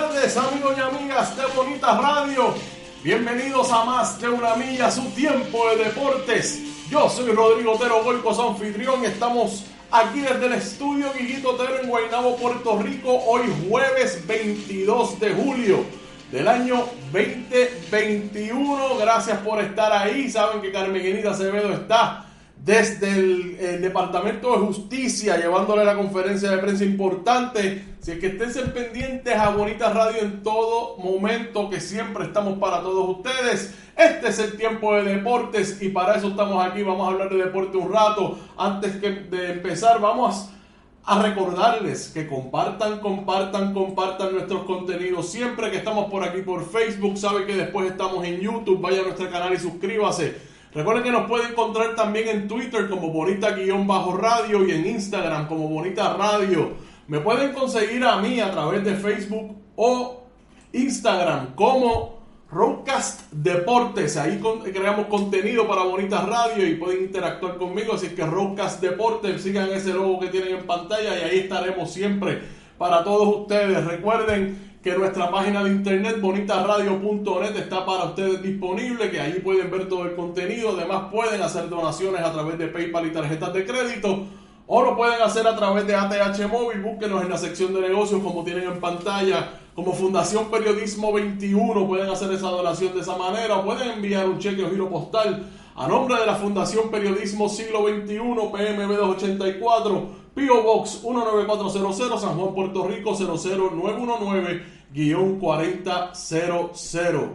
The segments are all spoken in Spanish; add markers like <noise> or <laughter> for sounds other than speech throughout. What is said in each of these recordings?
tardes amigos y amigas de Bonita Radio. Bienvenidos a más de una milla, su tiempo de deportes. Yo soy Rodrigo Otero Goico, su anfitrión. Estamos aquí desde el estudio Guiguito Otero en Guaynabo, Puerto Rico. Hoy jueves 22 de julio del año 2021. Gracias por estar ahí. Saben que Carmenita Acevedo está desde el, Departamento de Justicia llevándole la conferencia de prensa importante. Si es que estén pendientes a Bonita Radio en todo momento, que siempre estamos para todos ustedes. Este es el tiempo de deportes y para eso estamos aquí. Vamos a hablar de deporte un rato. Antes de empezar, vamos a recordarles que compartan, compartan, compartan nuestros contenidos. Siempre que estamos por aquí por Facebook, saben que después estamos en YouTube. Vaya a nuestro canal y suscríbase. Recuerden que nos pueden encontrar también en Twitter como Bonita-Radio y en Instagram como Bonita Radio. Me pueden conseguir a mí a través de Facebook o Instagram como Roadcast Deportes. Ahí creamos contenido para Bonita Radio y pueden interactuar conmigo. Así que Roadcast Deportes, sigan ese logo que tienen en pantalla y ahí estaremos siempre para todos ustedes. Recuerden que nuestra página de internet bonitaradio.net está para ustedes disponible, que ahí pueden ver todo el contenido. Además pueden hacer donaciones a través de PayPal y tarjetas de crédito. O lo pueden hacer a través de ATH Móvil, búsquenos en la sección de negocios como tienen en pantalla, como Fundación Periodismo 21, pueden hacer esa donación de esa manera, o pueden enviar un cheque o giro postal a nombre de la Fundación Periodismo Siglo XXI, PMB 284, PO Box 19400, San Juan, Puerto Rico 00919-4000.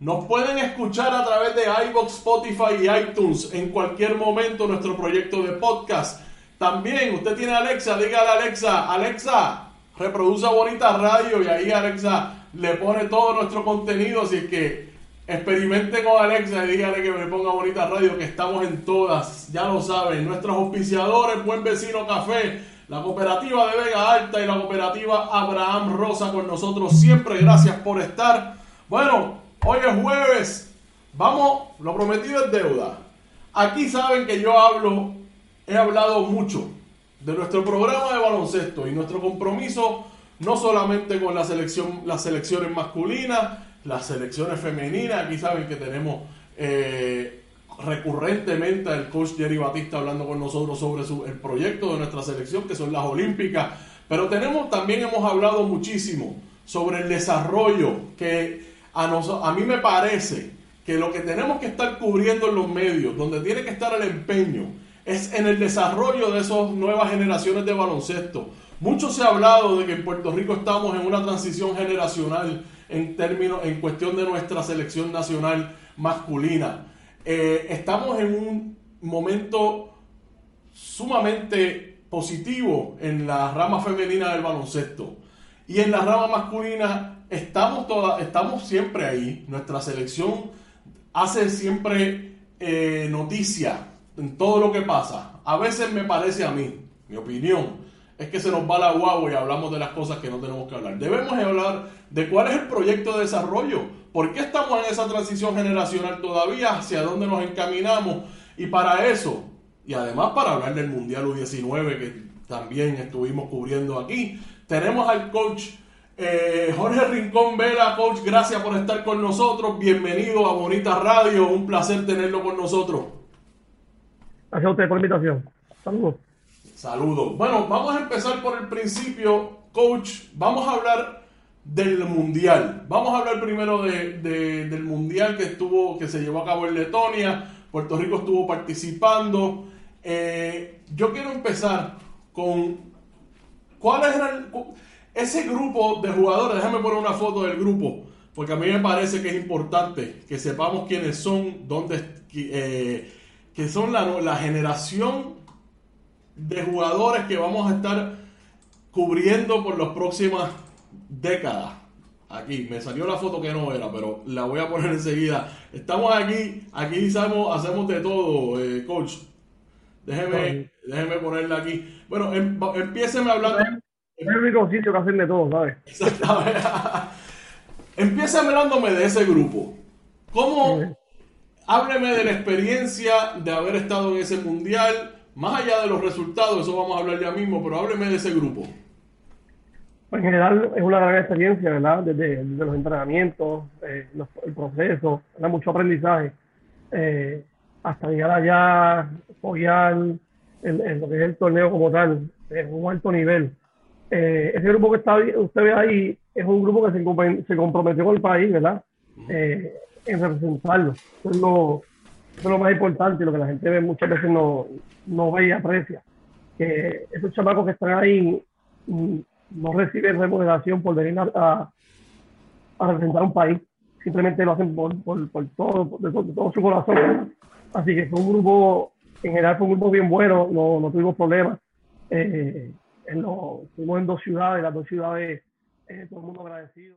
Nos pueden escuchar a través de iBox, Spotify y iTunes en cualquier momento nuestro proyecto de podcast. También usted tiene Alexa, dígale a Alexa, Alexa, reproduce Bonita Radio y ahí Alexa le pone todo nuestro contenido, así que experimente con Alexa y dígale que me ponga Bonita Radio, que estamos en todas, ya lo saben, nuestros auspiciadores, Buen Vecino Café, la cooperativa de Vega Alta y la cooperativa Abraham Rosa con nosotros siempre, gracias por estar. Bueno, hoy es jueves, vamos, lo prometido es deuda. Aquí saben que yo hablo, he hablado mucho de nuestro programa de baloncesto y nuestro compromiso no solamente con la selección, las selecciones masculinas, las selecciones femeninas, aquí saben que tenemos eh, recurrentemente al coach Jerry Batista hablando con nosotros sobre su, el proyecto de nuestra selección, que son las olímpicas, pero tenemos también hemos hablado muchísimo sobre el desarrollo que a, nos, a mí me parece que lo que tenemos que estar cubriendo en los medios, donde tiene que estar el empeño, es en el desarrollo de esas nuevas generaciones de baloncesto. Mucho se ha hablado de que en Puerto Rico estamos en una transición generacional en términos, en cuestión de nuestra selección nacional masculina. Eh, estamos en un momento sumamente positivo en la rama femenina del baloncesto. Y en la rama masculina estamos, toda, estamos siempre ahí. Nuestra selección hace siempre eh, noticia en todo lo que pasa. A veces me parece a mí, mi opinión, es que se nos va la guagua y hablamos de las cosas que no tenemos que hablar. Debemos hablar de cuál es el proyecto de desarrollo, por qué estamos en esa transición generacional todavía, hacia dónde nos encaminamos. Y para eso, y además para hablar del Mundial U19 que también estuvimos cubriendo aquí, tenemos al coach Eh, Jorge Rincón Vela, coach, gracias por estar con nosotros. Bienvenido a Bonita Radio. Un placer tenerlo con nosotros. Gracias a usted por la invitación. Saludos. Saludos. Bueno, vamos a empezar por el principio. Coach, vamos a hablar del mundial. Vamos a hablar primero de, del mundial que estuvo, que se llevó a cabo en Letonia. Puerto Rico estuvo participando. Eh, yo quiero empezar con cuál era ese grupo de jugadores. Déjame poner una foto del grupo, porque a mí me parece que es importante que sepamos quiénes son, dónde, eh, que son la, la generación de jugadores que vamos a estar cubriendo por las próximas décadas. Aquí, me salió la foto que no era, pero la voy a poner enseguida. Estamos aquí, aquí hacemos, hacemos de todo, eh, coach. Déjeme, déjeme ponerla aquí. Bueno, em, empiecen hablando. Es el único sitio que hacen de todo, ¿sabes? Exactamente. <laughs> empiecen hablándome de ese grupo. ¿Cómo? Hábleme de la experiencia de haber estado en ese mundial, más allá de los resultados, eso vamos a hablar ya mismo, pero hábleme de ese grupo. Pues, en general es una gran experiencia, ¿verdad? Desde, los entrenamientos, eh, el proceso, da mucho aprendizaje, eh, hasta llegar allá, apoyar en, lo que es el torneo como tal, es un alto nivel. Eh, ese grupo que está, usted ve ahí es un grupo que se, se comprometió con el país, ¿verdad? en representarlo. Eso es, lo, es lo más importante lo que la gente ve muchas veces no, no ve y aprecia. Que esos chamacos que están ahí mm, no reciben remuneración por venir a, a, representar un país, simplemente lo hacen por, por, por todo, de, todo su corazón. Así que fue un grupo, en general fue un grupo bien bueno, no, no tuvimos problemas. Eh, en estuvimos en dos ciudades, las dos ciudades, eh, todo el mundo agradecido.